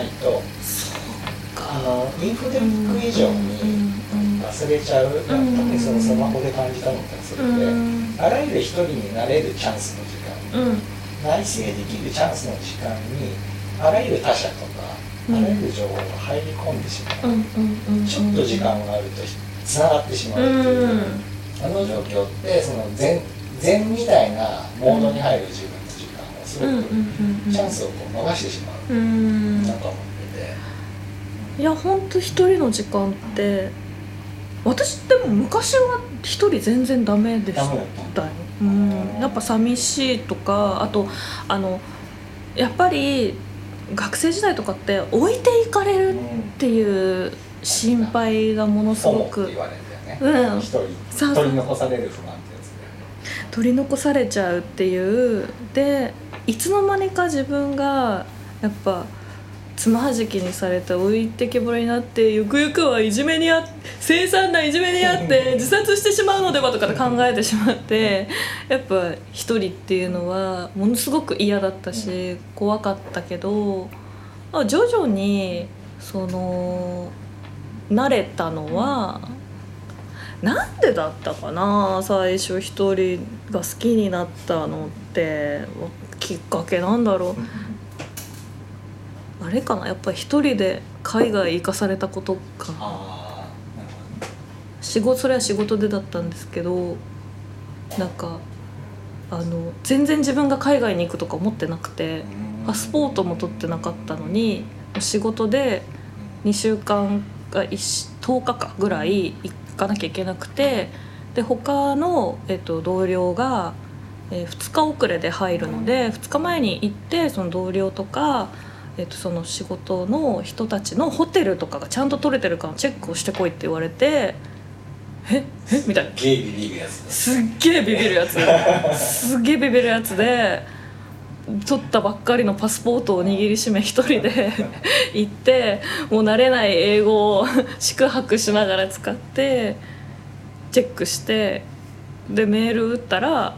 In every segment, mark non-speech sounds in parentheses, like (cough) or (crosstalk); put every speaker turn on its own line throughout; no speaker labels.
ないとあのインフォデミック以上に忘れちゃう、特にそのスマホで感じたのがそれで、あらゆる一人になれるチャンスの時間、内省できるチャンスの時間にあらゆる他者とか、あらゆる情報が入り込んでしまう、ちょっと時間があるとつながってしまうっていう、あの状況ってその全禅みたいなモードに入る自分すごくチャンスをこう逃してしまう、なんか思って
て。いや本当一人の時間って私でも昔は一人全然ダメでしたよ、うん、やっぱ寂しいとかあとあのやっぱり学生時代とかって置いていかれるっていう心配がものすごく、
うん、一人取り残される不安
取り残されちゃうっていう。でいつの間にか自分がやっぱつまはじきにされて置いてけぼりになってゆくゆくはいじめにあ凄惨ないじめにあって自殺してしまうのではとか考えてしまってやっぱ一人っていうのはものすごく嫌だったし怖かったけど徐々にその慣れたのはなんでだったかな最初一人が好きになったのってきっかけなんだろう。あれかなやっぱり一人で海外行かされたことか。仕事それは仕事でだったんですけどなんかあの全然自分が海外に行くとか思ってなくてパスポートも取ってなかったのに仕事で2週間か10日かぐらい行かなきゃいけなくてで他の、えっと、同僚が、えー、2日遅れで入るので2日前に行ってその同僚とか、えっと、その仕事の人たちのホテルとかがちゃんと取れてるかのチェックをしてこいって言われて。ええみたいな
すっげえビビるやつ
すっげえビビるやつすっげえビビるやつで取ったばっかりのパスポートを握りしめ一人で (laughs) 行ってもう慣れない英語を宿泊しながら使ってチェックしてでメール打ったら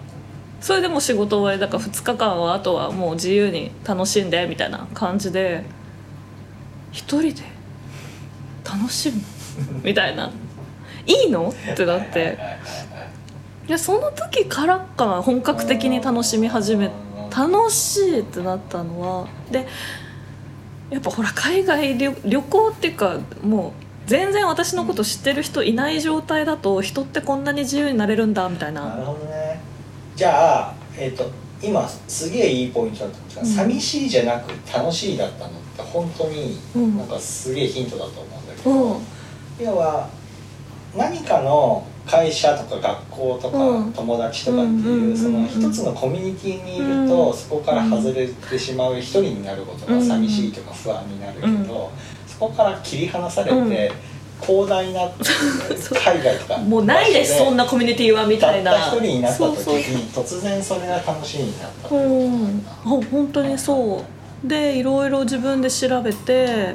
それでも仕事終わりだから2日間はあとはもう自由に楽しんでみたいな感じで一人で楽しむ？(laughs) みたいないいの？ってなっていやその時からかな本格的に楽しみ始めて。楽しいってなったのはでやっぱほら海外旅行っていうかもう全然私のこと知ってる人いない状態だと人ってこんなに自由になれるんだみたいな。
なじゃあ、えーと、今すげえいいポイントだったんですが、うん、寂しいじゃなく楽しいだったのって本当になんかすげえヒントだと思うんだけど、うん、要は何かの会社とか学校とか友達とかっていうその一つのコミュニティにいるとそこから外れてしまう一人になることが寂しいとか不安になるけどそこから切り離されて広大な海外とか。
もうないですそんなコミュニティはみたいな。
一人になった時に突然それが楽しみになった
うん。本当にそう。でいろいろ自分で調べて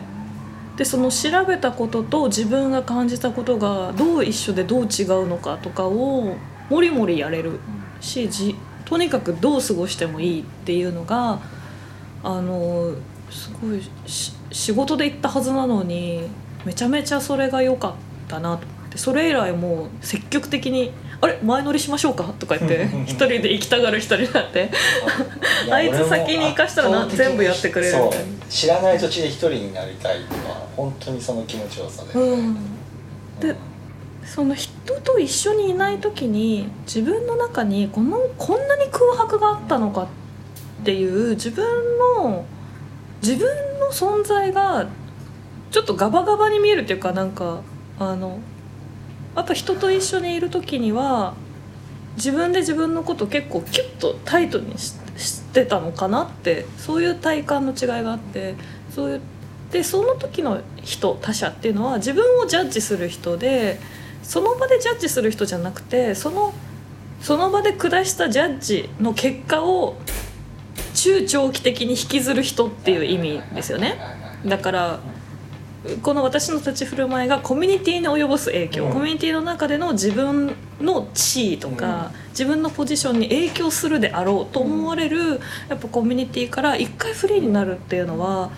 でその調べたことと自分が感じたことがどう一緒でどう違うのかとかをもりもりやれる。しじとにかくどう過ごしてもいいっていうのがあのすごい仕事で行ったはずなのにめちゃめちゃそれが良かったなと思って。それ以来もう積極的にあれ？前乗りしましょうか?」とか言って一人で行きたがる人になって。あいつ先に行かしたらな全部やってくれる。みたいな
知らない土地で一人になりたいとか本当にその気持ちよさで、
ね、うん、でその人と一緒にいない時に自分の中にこのこんなに空白があったのかっていう自分の自分の存在がちょっとガバガバに見えるっていうかなんかあのあと人と一緒にいる時には自分で自分のこと結構キュッとタイトにしてたのかなってそういう体感の違いがあってそういうでその時の人他者っていうのは自分をジャッジする人でその場でジャッジする人じゃなくてそのその場で下したジャッジの結果を中長期的に引きずる人っていう意味ですよね。だからこの私の立ち振る舞いがコミュニティに及ぼす影響、
うん。
コミュニティの中での自分の地位とか、自分のポジションに影響するであろうと思われる、やっぱコミュニティから一回フリーになるっていうのは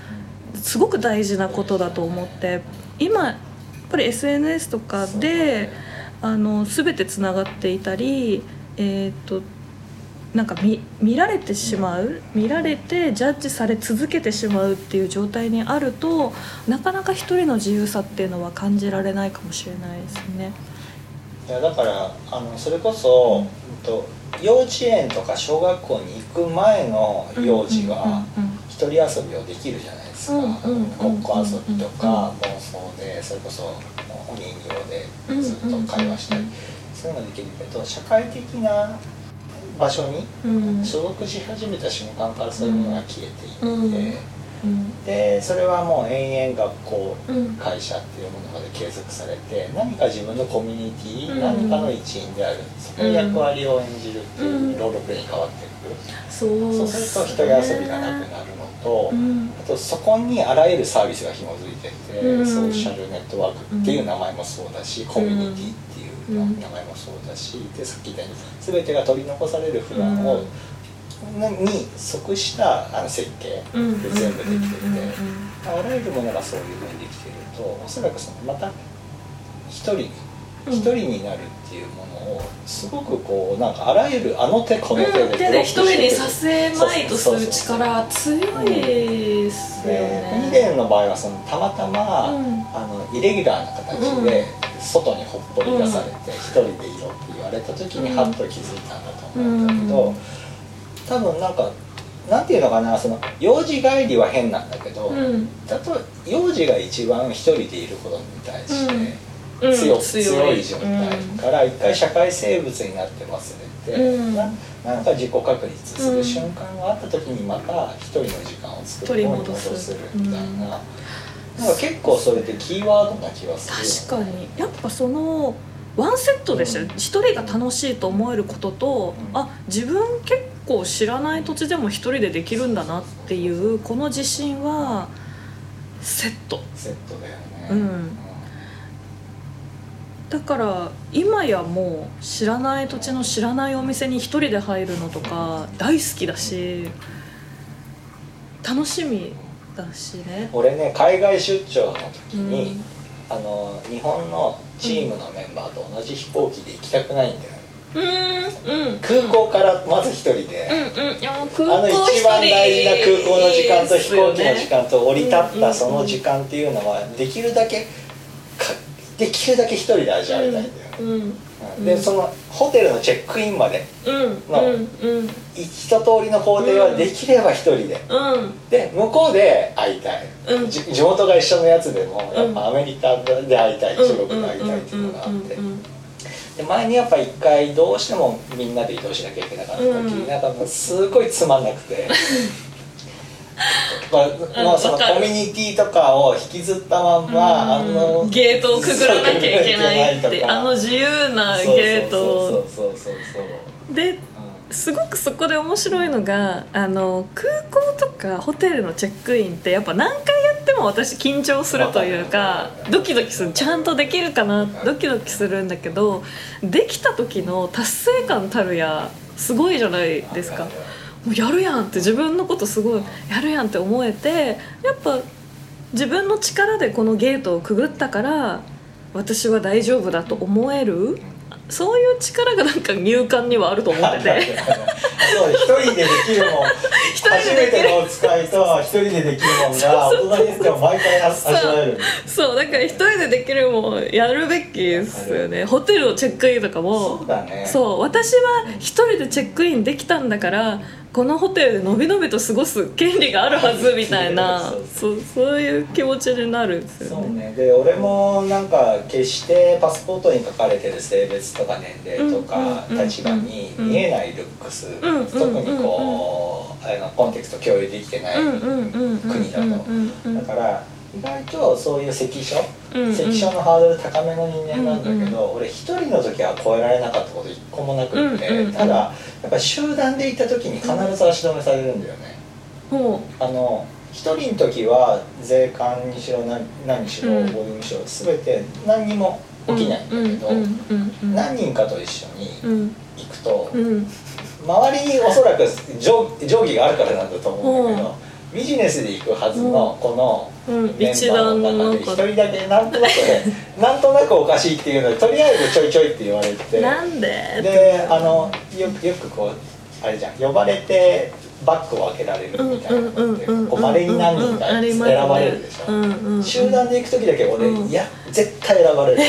すごく大事なことだと思って今やっぱり SNS とかであの全てつながっていたりえっ、となんか見見られてしまう見られてジャッジされ続けてしまうっていう状態にあるとなかなか一人の自由さっていうのは感じられないかもしれないですね。
いやだからあのそれこそ、うんと幼稚園とか小学校に行く前の幼児は一人遊びをできるじゃないですか、
うん
ごっこ遊びとか妄想でそれこそお人形でずっと会話したりそういうのができるけど社会的な場所に
うん。
所属し始めた瞬間からそういうものが消えていって、でそれはもう延々学校
うん。
会社っていうものまで継続されて何か自分のコミュニティ、
うん。
何かの一員である。その役割を演じるっていうロールプレイに変わっていく、
そう
すると一人遊びがなくなるのと、
うん。
あとそこにあらゆるサービスが紐づいてて、
うん。
ソーシャルネットワークっていう名前もそうだし、コミュニティっていう名前もそうだし、でさっき言ったように全てが取り残される不安を、に即したあの設計
うん。
で全部できてて、
うん
あらゆるものがそういうふうにできてるとおそらくそのまた一人一人になるっていうものをすごくこうなんかあらゆるあの手この手で
うん、手で一人にさせまいとする力強いですよね。
レンの場合はそのたまたま、
うん。
あのイレギュラーな形で外にほっぽり出されて一人でいろって言われた時に
うん。
ハッと気づいたんだと思うんだけど、
うん。
多分なんかなんていうのかなその幼児帰りは変なんだけど、
うん。
例えば幼児が一番一人でいることに対して、
うん。
強
強い。
強い状態から一回社会生物になって忘れて、
うん。
ななんか自己確立す
うん
る瞬間があった時にまた一人の時間を作る
取り戻す。
るみたいな,、なんか結構それってキーワードな気がする。
確かに。やっぱそのワンセットでしたよ。一人が楽しいと思えることと、
うん。
あ自分結構知らない土地でも一人でできるんだなっていうこの自信はセット。
セットだよね、
うん。だから今やもう知らない土地の知らないお店に一人で入るのとか大好きだし楽しみね。
俺ね海外出張の時
う
に、
ん。
あの日本のチームのメンバーと同じ飛行機で行きたくないんだよね。
うんうん。
空港からまず一人で、
うんうん。
あの
港
一番大事な空港の時間と飛行機の時
間
間と降り立ったその時間っていうのはできるだけかできるだけ一人で味わいたいんだよでそのホテルのチェックインまで
うん
の一通りの工程はできれば一人で、
うん。
で向こうで会いたい、地元が一緒のやつでもやっ
うん
ぱアメリカで会いたい、中国で会いたいっていうのがあって、で前にやっぱ一回どうしてもみんなで移動しなきゃいけなかった時、
うん。
なんかもうすごいつまんなくて (laughs) まあ、まあそのコミュニティとかを引きずったまんま、あの
ゲートをくぐらなきゃいけないってあの自由なゲートを。で
うん
すごくそこで面白いのがあの空港とかホテルのチェックインってやっぱ何回やっても私緊張するというかドキドキする。ちゃんとできるかな？ドキドキするんだけどできた時の達成感たるやすごいじゃないですか。うやるやんって自分のことすごいやるやんって思えてやっぱ自分の力でこのゲートをくぐったから私は大丈夫だと思えるそういう力がなんか入管にはあると思ってて。(laughs)
そう一人でできるもん。初めてのお使いと一人でできるもんが大人になっても毎回味わえる。
そうだから一人でできるもんやるべきですよね。ホテルのチェックインとか
そ
も
うだね。
そう。私は一人でチェックインできたんだからこのホテルでのびのびと過ごす権利があるはずみたいな。
そう
そういう気持ちになるんです
そう
よね。
ねで俺もなんか決してパスポートに書かれてる性別とか年齢とか立場に見えないルックス、特にこう、あのコンテクスト共有できてない、国だとだから意外とそういう関所、関所のハードル高めの人間なんだけど、俺一人の時は超えられなかったこと一個もなくって、ただやっぱ集団で行った時に必ず足止めされるんだよね。あの一人の時は税関にしろ何何にしろボーディングにしろ全て何にも起きないんだけど、何人かと一緒に行くと、周りにおそらく定定規があるからなんだと思うんだけど、ビジネスで行くはずのこの
うん。
メンバーの中で一人だけなんとなくね (laughs) なんとなくおかしいっていうのでとりあえずちょいちょいって言われて。
なんで？
であのよよくこうあれじゃん呼ばれてバッグを開けられるみたいなのってこう稀に何人か選ばれるでしょ、
うんうんうん
集団で行く時だけ俺、
うん。
いや絶対選ばれる、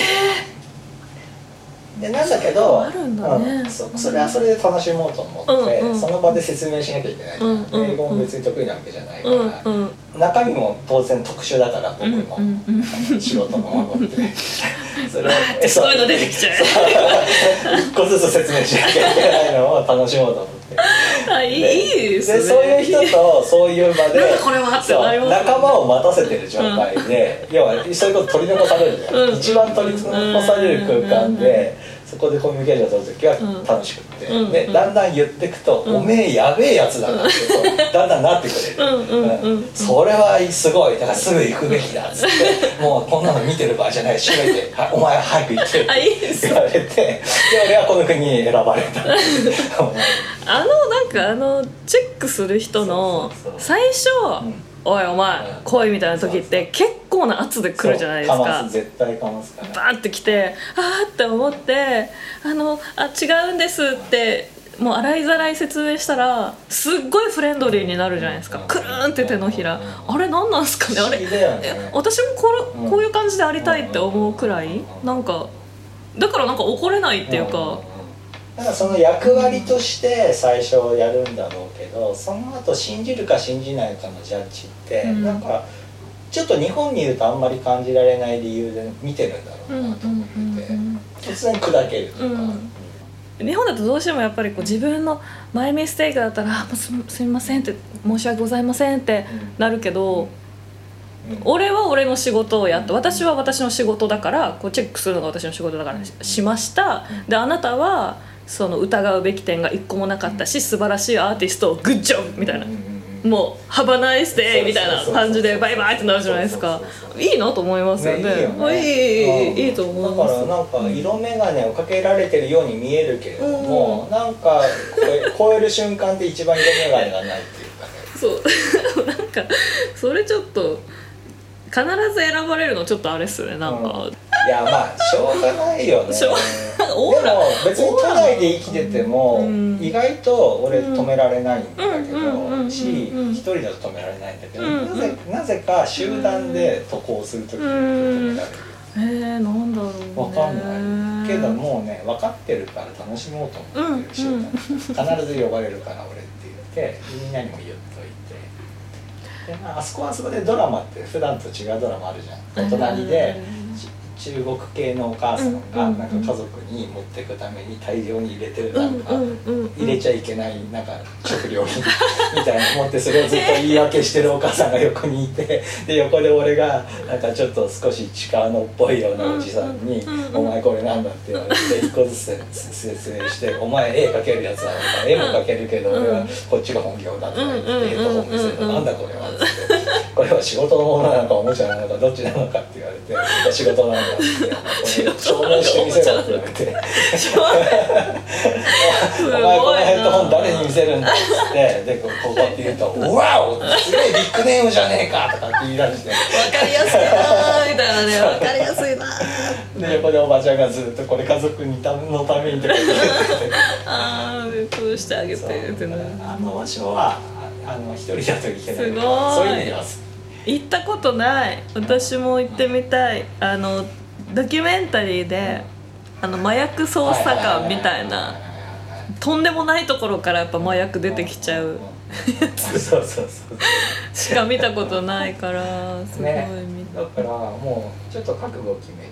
でなんだけど
あるんだね。
うんそそれはそれで楽しもうと思って、
うんうん。
その場で説明しなきゃいけない、
うんうん。
英語も別に得意なわけじゃないか
うん
ら、
うん。
中身も当然特殊だから僕
うん
も、
うんうん。
仕事の孫って。(laughs) それをえ
そう。いうの出てきちゃう。
一個ずつ説明しなきゃいけないのを楽しもうと思って。
あいい
で
すね
でそういう人とそういう場で仲間を待たせてる状態で、要はそういうこと取り残される
うん。
一番取り残される空間で、そこでコミュニケーション取る時は
うん
楽しくって、
うん。うん。
でだんだん言ってくと、
うん。
おめえやべえやつだなってだんだんなってくれる、
うん。うん。うん。うん。
それはすごい。だからすぐ行くべきだっつって。(laughs) もうこんなの見てる場合じゃない。閉めてはいお前早く行って
あいいです
言われて。で俺はこの国に選ばれた。(laughs)
あのなんかあのチェックする人の最初
うん「
おいお前
うん。
来い」みたいな時って結構な圧で来るじゃないです
か。絶対かますから。
バーって来てあーって思って「あのあ違うんです」ってもう洗いざらい説明したらすっごいフレンドリーになるじゃないですか。
うん。
くるーんって手のひら。あれ何なんすかね？あれ私もここういう感じでありたいって思うくらい？
うん
なんかだからなんか怒れないっていうか
だからその役割として最初やるんだろうけどその後信じるか信じないかのジャッジって、
うん。
なんかちょっと日本にいるとあんまり感じられない理由で見てるんだろうなと思ってて、突然砕けるとか、
うん。日本だとどうしてもやっぱりこう自分のマイミステイクだったらあ「もうすすみません」って「申し訳ございません」ってなるけど、
うん。
俺は俺の仕事をやって私は私の仕事だからこうチェックするのが私の仕事だからししました。であなたはその疑うべき点が一個もなかったし、素晴らしいアーティストをグッジョブみたいな、もう「ハバナイスデー」みたいな感じでバイバイってなるじゃないですか。いいなと思いますよね、
ね、いい、ね、
いいと思います。
だからなんか色眼鏡をかけられてるように見えるけれども、うん、なんか超える瞬間で一番色眼鏡がないっていうかね。(laughs)
そう。なんかそれちょっと必ず選ばれるのちょっとあれっすねなんか。うん。
いやまあしょうがないよね。
しょう
でも別に都内で生きてても
うん。
意外と俺止められないんだけどし一人だと止められないんだけどなぜなぜか集団で渡航する時に止められる。
えー、なんだろうね。
わかんない。けどもうね分かってるから楽しもうと思ってる集団。必ず呼ばれるから俺って言ってみんなにも言っといて。で、まあ、あそこはあそこでドラマって普段と違うドラマあるじゃん。お隣でち中国系のお母さんが
うん
なんか家族に持っていくために大量に入れてるなんか入れちゃいけないなんか食料品みたいなの持ってそれをずっと言い訳してるお母さんが横にいてで横で俺がなんかちょっと少し力のっぽいようなおじさんに
うんうん「
お前これなんだ?」って言われて一個ずつ説明して「お前絵描けるやつだろ」絵も描けるけど俺はこっちが本業だ」とか言ってヘッドホン見せると「なんだこれは」っつって「これは仕事のものなのかおもちゃなのかどっちなのか」って言われて「仕事なんだ」って言って「これ証明してみせろ」って。言われて。お前このヘッドホン誰に見せるんだっつってでこここって言うと「うわおすげえビッグネームじゃねえか」とかって言い出して。
わかりやすいなーみたいなね。わかりやすいなー。
で横でおばちゃんがずっとこれ家族にたのためにとか言って (laughs)
あーそうしてあげてってな
あの場所はああの一人だといけない
すごい。
そういう意味では
行ったことない。私も行ってみたい。あのドキュメンタリーであの麻薬捜査官みたいな。とんでもないところからやっぱ麻薬出てきちゃう。
そうそうそう
しか見たことないからすごい
ね。
見
だからもうちょっと覚悟を決めて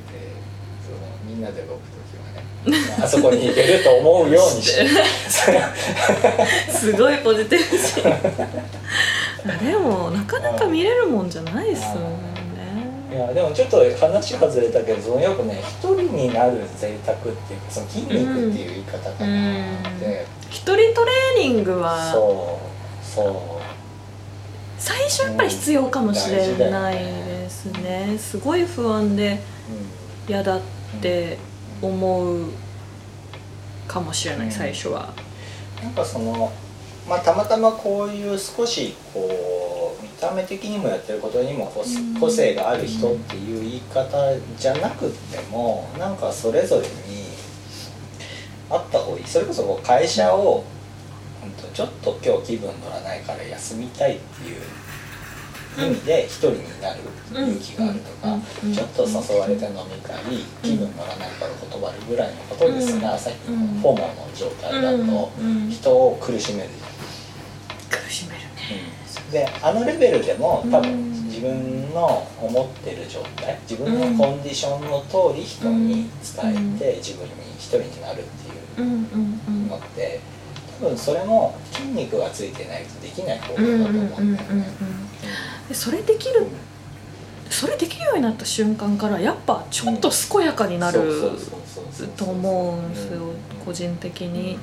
みんなで動く時はねあそこに行けると思うようにして。(laughs)
すごいポジティブ心あでもなかなか見れるもんじゃないっすよ
い
ね。
やでもちょっと話外れたけどそのよくね一人になる贅沢っていうかその筋肉っていう言い方かなって、
一人トレーニングは
そうそう。
最初やっぱり必要かもしれないですね。すごい不安で嫌だって思うかもしれない最初は。
なんかそのまあたまたまこういう少しこう見た目的にもやってることにも個性がある人っていう言い方じゃなくってもなんかそれぞれにあった方がいい。それこそ会社をうん。とちょっと今日気分乗らないから休みたいっていう意味で一人になる勇気があるとか
うん
ちょっと誘われて飲み会気分乗らないから断るぐらいのことですがさっきのフォーマルの状態だと
うん
人を苦しめる
苦しめるね。
であのレベルでも多
うん。
分自分の思ってる状態自分のコンディションの通り人に伝えて自分に一人になるっていう
うんうんうん。
のって多分それも筋肉がついてないとできない行動
うん
だと
うんうんうんうん
思うん。だよね。
でそれできるそれできるようになった瞬間からやっぱちょっと健やかになると思うんですよ
うん
個人的に。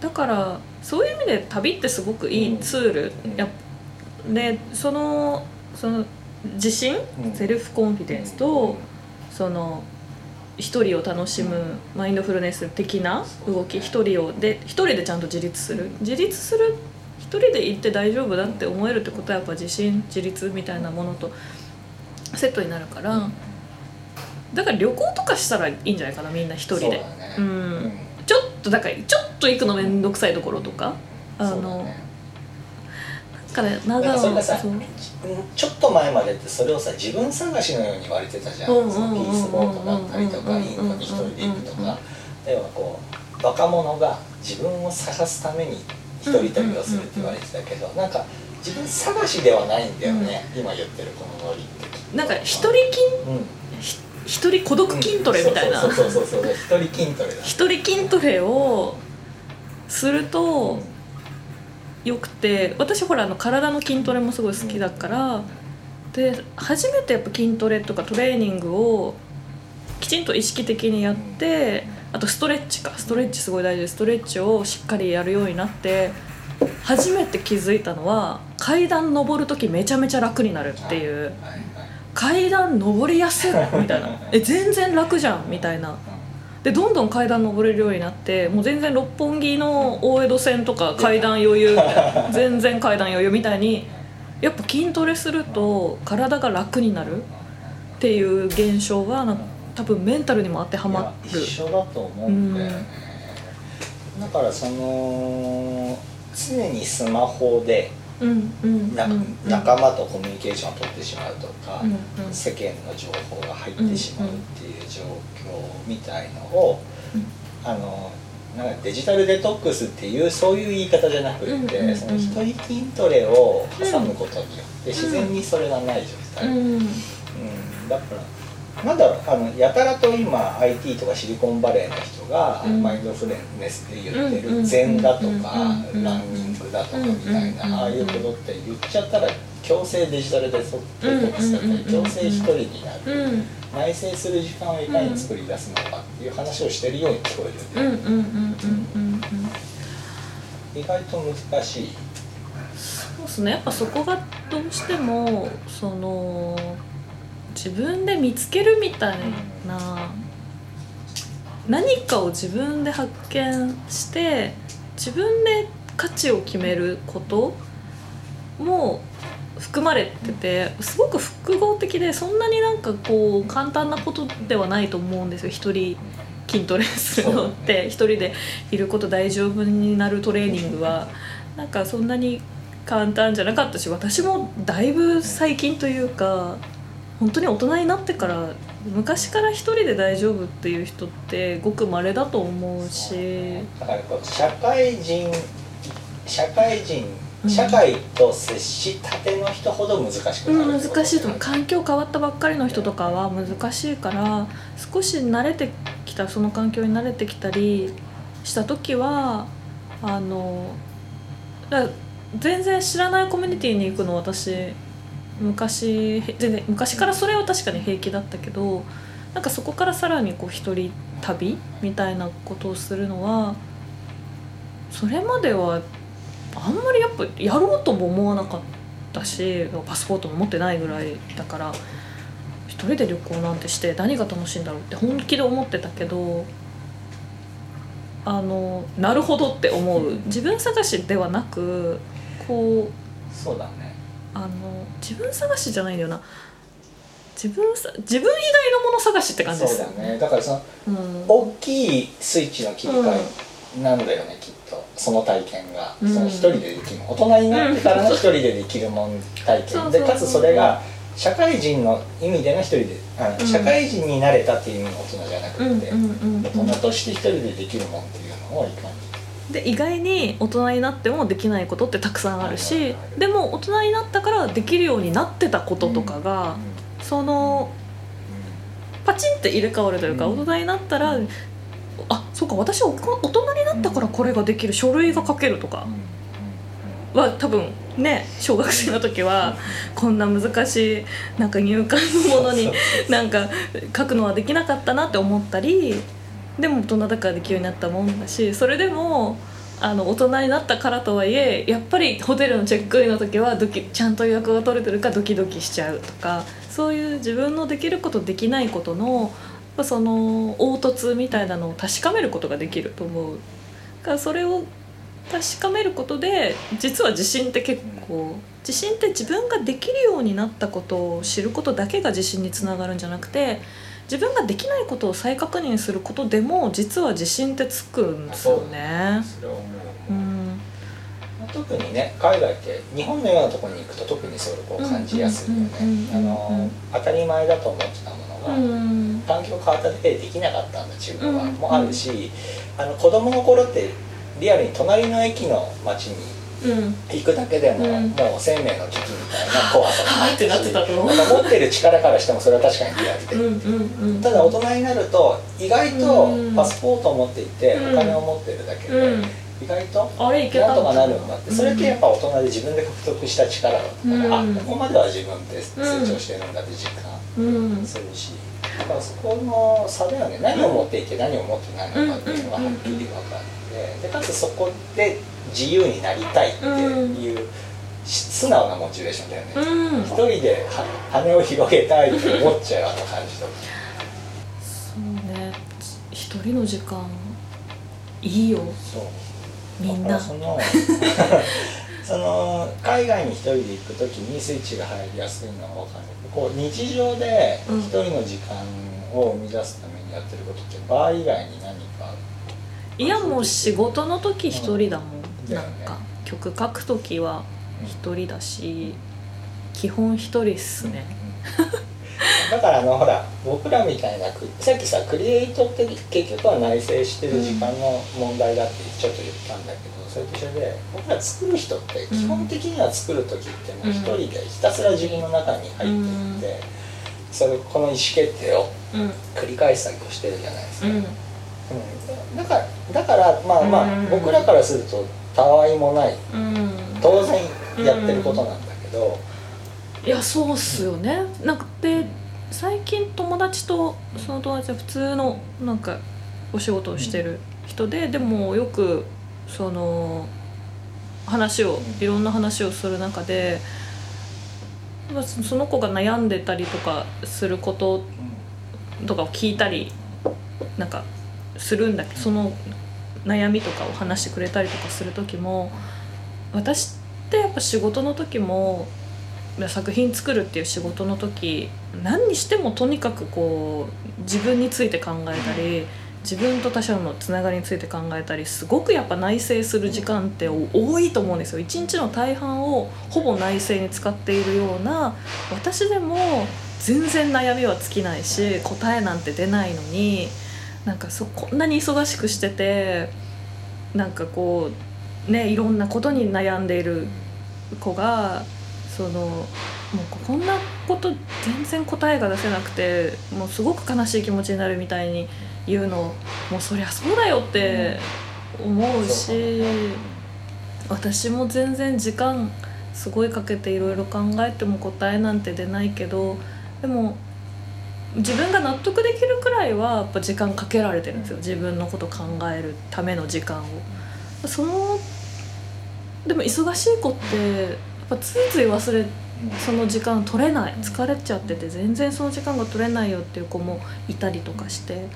だからそういう意味で旅ってすごくいいツール。
うん。
やでそのその自信
うん。
セルフコンフィデンスとその一人を楽しむマインドフルネス的な動き一人をで一人でちゃんと自立する。自立する一人で行って大丈夫だって思えるってことはやっぱ自信自立みたいなものとセットになるから。だから旅行とかしたらいいんじゃないかなみんな一人で。
そうだね。
うん。
うん
ちょっとだからちょっと行くの面倒くさいところとかあのから
なんかそれがさちょっと前までってそれをさ自分探しのように言われてたじゃん、
うんうん
そのピースボートだったりとか、
うん
インドに一人で行くと
うん
か、要はこう若者が自分を探すために一人旅をするって言われてたけど、なんか自分探しではないんだよね、今言ってるこのノリって。
なんか一人筋
うん。
ひ一人孤独筋トレみたいな。
そうそうそうそうそう一人筋トレだ。
一人筋トレをするとよくて私ほらあの体の筋トレもすごい好きだからで初めてやっぱ筋トレとかトレーニングをきちんと意識的にやってあとストレッチか。ストレッチすごい大事でストレッチをしっかりやるようになって初めて気づいたのは階段登る時めちゃめちゃ楽になるっていう。階段登りやすいみたいな。え全然楽じゃんみたいな。でどんどん階段登れるようになってもう全然六本木の大江戸線とか階段余裕全然階段余裕みたいにやっぱ筋トレすると体が楽になるっていう現象はなんか多分メンタルにも当てはまる。
一緒だと思うんだよね、だからその常にスマホで
うんうん
な
うん
仲間とコミュニケーションを取ってしまうとか、
うんうん。
世間の情報が入ってしまうっていう状況みたいのを、
うん。
あのなんかデジタルデトックスっていうそういう言い方じゃなくて、
うんうんうん。
その一人筋トレを挟むことによって自然にそれがない状態、
うん。
うん。だからなんだろうあのやたらと今 IT とかシリコンバレーの人が、
うん。
マインドフルネスで言って
うん
る禅だとか、
うん
ランニングだとかみたいな、
うん
ああいうことって言っちゃったら強制デジタルデトックスだったり強制一人になる、
うん
内省する時間をいかに作り出すのかっていう話をしてるように聞こえるよね、意外と難しい。
そうですね。やっぱそこがどうしてもその自分で見つけるみたいな。何かを自分で発見して自分で価値を決めることも含まれててすごく複合的でそんなになんかこう簡単なことではないと思うんですよ。一人筋トレするのって。一人でいること大丈夫になるトレーニングは。なんかそんなに簡単じゃなかったし私もだいぶ最近というか本当に大人になってから昔から一人で大丈夫っていう人ってごく稀だと思うし。
だからこう社会人社会人
うん。
社会と接したての人ほど難しく
う
なる
ん難しいと思う。環境変わったばっかりの人とかは難しいから少し慣れてきたその環境に慣れてきたりした時はあのだ全然知らないコミュニティに行くの私昔へ全然昔からそれは確かに平気だったけどなんかそこからさらにこう一人旅みたいなことをするのはそれまではあんまりやっぱやろうとも思わなかっだしパスポートも持ってないぐらいだから一人で旅行なんてして何が楽しいんだろうって本気で思ってたけどあのなるほどって思う。自分探しではなくこう
そうだね。
あの自分探しじゃないんだよな。自分さ自分以外のもの探しって感じです。
そうだね。だからその
うん。
大きいスイッチの切り替えなんだよね、きっと。その体験が、
うん。
その一人でできる大人になってからの一人でできるもん体験、
そうそう
でかつそれが社会人の意味での一人であの、
うん
社会人になれたっていう意味の大人じゃなくて、
うんうんうんうん。
大人として一人でできるもんっていうのをいかに
で意外に大人になってもできないことってたくさんあるしでも大人になったからできるようになってたこととかが、そのパチンって入れ替わるというか、
うん。
大人になったらあそうか私は大人になったからこれができる書類が書けるとかは多分ね小学生の時はこんな難しいなんか入管のものになんか書くのはできなかったなって思ったりでも大人だからできるようになったもんだしそれでもあの大人になったからとはいえやっぱりホテルのチェックインの時はドキちゃんと予約が取れてるかドキドキしちゃうとかそういう自分のできることできないことのその凹凸みたいなのを確かめることができると思う。だからそれを確かめることで実は自信って結構自信って自分ができるようになったことを知ることだけが自信につながるんじゃなくて自分ができないことを再確認することでも実は自信ってつくんですよね。
う
う。ん。
特にね海外って日本のようなところに行くと特にそれを感じやすいよね。当たり前だと思ってたものが、
うん
環境変わっただけでできなかったんだ自分は、
うん
もあるしあの子供の頃ってリアルに隣の駅の街に
うん
行くだけでも、
うん。
もう生命の危機みたいな怖さが
はいってなってたと思う。
持ってる力からしてもそれは確かにリアルで、
うんうんうん。
ただ大人になると意外と
うん。
パスポートを持っていて、
うん。
お金を持ってるだけで、
うん。
意外と
あれいけた。
なんとかなるんだってそれってやっぱ大人で自分で獲得した力だったから、
うん。
あここまでは自分で成長してるんだって実感
うん
するし、だからそこの差だよね。何を持っていて何を持ってないのかっていうのがはっきり分かってでかつそこで自由になりたいっていう、素直なモチベーションだよね、
うん。
一人では羽を広げたいって思っちゃうような感じとか
そうね。一人の時間いいよ。
そう。
みんな。
その (laughs) その海外に一人で行く時にスイッチが入りやすいのは分かる。こう日常で
うん
一人の時間を生み出すためにやってることってバー以外に何か
いやもう仕事の時一人だもん、
うん
なんか曲書く時は一人だし基本一人っすね。
だからあのほら僕らみたいなくさっきさクリエイトって結局は内省してる時間の問題だってちょっと言ったんだけど、それと一緒で僕ら作る人って基本的には作る時ってもう一人でひたすら自分の中に入っていって、それこの意思決定を
うん
繰り返す作業してるじゃないですか、
うん。
うんだからだからまあまあ、
うん。
僕らからするとたわいもない。
うん。
当然やってることなんだけど、
いやそうっすよね。なんかで最近友達とその友達は普通のなんかお仕事をしてる人で、でもよくその話をいろんな話をする中で、まあそその子が悩んでたりとかすることとかを聞いたりなんかするんだけどその悩みとかを話してくれたりとかする時も私ってやっぱ仕事の時も作品作るっていう仕事の時何にしてもとにかくこう自分について考えたり自分と他者のつながりについて考えたりすごくやっぱ内省する時間って多いと思うんですよ。一日の大半をほぼ内省に使っているような私でも全然悩みは尽きないし答えなんて出ないのになんかそこんなに忙しくしててなんかこうねいろんなことに悩んでいる子がそのもうこんなこと全然答えが出せなくてもうすごく悲しい気持ちになるみたいに言うのもうそりゃそうだよって思うし私も全然時間すごいかけていろいろ考えても答えなんて出ないけどでも自分が納得できるくらいはやっぱ時間かけられてるんですよ。自分のこと考えるための時間を。そのでも忙しい子ってやっぱついつい忘れその時間取れない。疲れちゃってて全然その時間が取れないよっていう子もいたりとかして。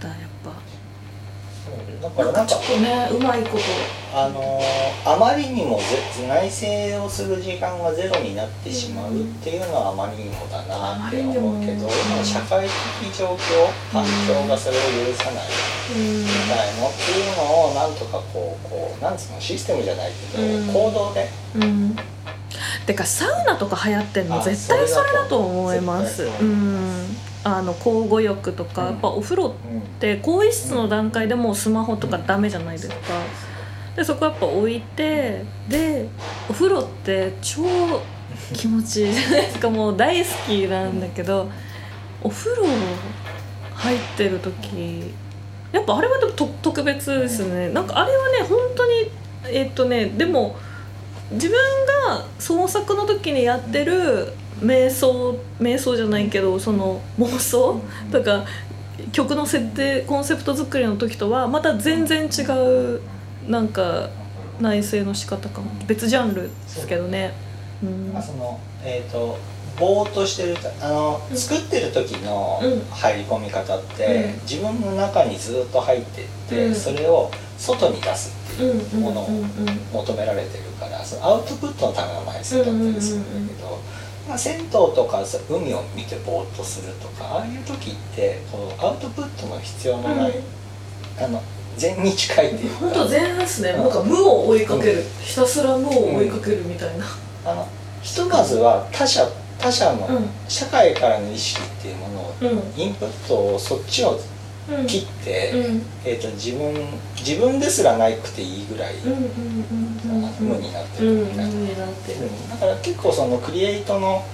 だやっ
ぱだか
ぱなん
らなんか
かちょっとねうまいこと。
あのーあまりにもぜ内省をする時間がゼロになってしまうっていうのはあまりにもだなって思うけど社会的状況環境がそれを許さない。
うん。
みたいのっていうのをなんとかこうこうなんつうのシステムじゃないけど、
うん。
行動で。
うん。てかサウナとか流行ってんの
あ
絶対それだと思います。
う
んあの交互浴とか、
うん。
やっぱお風呂って更衣室の段階でもうスマホとかダメじゃないですか。でそこやっぱ置いてでお風呂って超気持ちいいじゃないですか。もう大好きなんだけどお風呂入ってる時やっぱあれはでもと特別ですね。なんかあれはね本当にえっとねでも自分が創作の時にやってる瞑想瞑想じゃないけどその妄想とか曲の設定コンセプト作りの時とはまた全然違うなんか内省の仕方かも。別ジャンルですけどね。う。
そのえっ、とぼーっとしてるあの、
うん
作ってる時の
うん。
入り込み方って、
うん。
自分の中にずっと入ってって、
うん。
それを外に出すって
うん
いうものを求められてるからそのアウトプットのための埋設だったりするんだけど、まあ、銭湯とかさ海を見てぼーっとするとかああいう時ってこうアウトプットの必要のない、あの禅に近いっていうか。
本当全ですね。
うん。
なんか無を追いかける、ひたすら無を追いかけるみたいな、
あのひとまずは他者他者の、
うん。
社会からの意識っていうものを
うん。
インプットをそっちを
うん
切って、
うん。
えー、と自分自分ですらなくていいぐらい、
うんうんうんうん。
無になって
うん無
るみたいな、だから結構そのクリエイトの、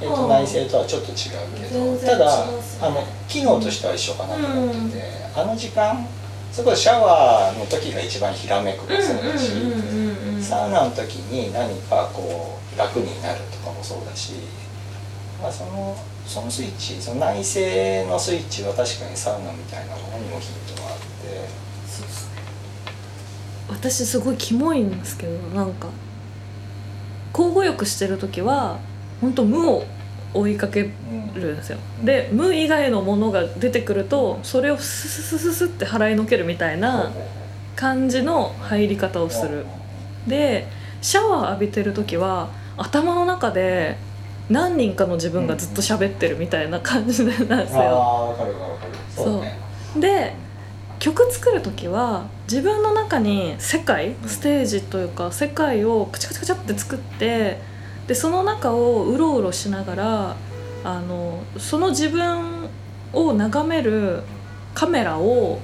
えー、と
はあ
内政とはちょっと違うけど、
全然
ただあの機能としては一緒かなと思ってて、あの時間そこでシャワーの時が一番ひらめくもそうだし、
うんうんうんうん。
サウナの時に何かこう楽になるとかもそうだし、まあ、そのそのスイッチその内政のスイッチは確かにサウナみたいなものにもヒントがあって。
そうっすね。私すごいキモいんですけどなんか。交互浴してる時は本当無を追いかけるんですよ。で無以外のものが出てくるとそれをスススススって払いのけるみたいな感じの入り方をするでシャワー浴びてる時は頭の中で何人かの自分がずっと喋ってるみたいな感じなんですよ。
そうね。
で曲作る時は自分の中に世界
うん。
ステージというか世界をカチャカチャカチャって作ってでその中をうろうろしながらあのその自分を眺めるカメラを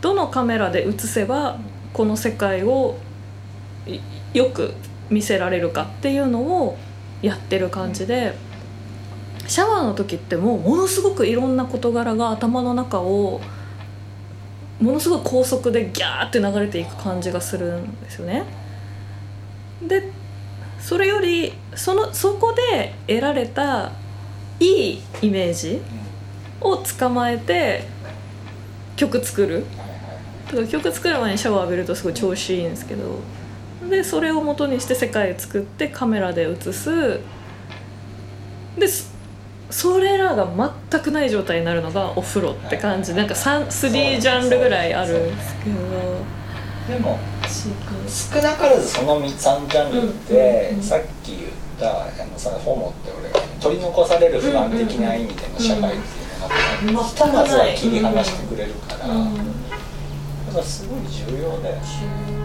どのカメラで映せばこの世界をいよく見せられるかっていうのをやってる感じでシャワーの時ってもうものすごくいろんな事柄が頭の中をものすごい高速でギャーって流れていく感じがするんですよね。でそれよりそのそこで得られたいいイメージを捕まえて曲作る。だから曲作る前にシャワー浴びるとすごい調子いいんですけどでそれを元にして世界を作ってカメラで映す。でそそれらが全くない状態になるのがお風呂って感じ。なんか 3, 3ジャンルぐらいある。んですけど
でも
違
少なからずその3ジャンルって、
うんうん
さっき言ったあのそのホモって俺が取り残される不安的な意味での社会っていうのが、
うん
ひとまずは切り離してくれるから、
う、うん。
だからすごい重要だよね。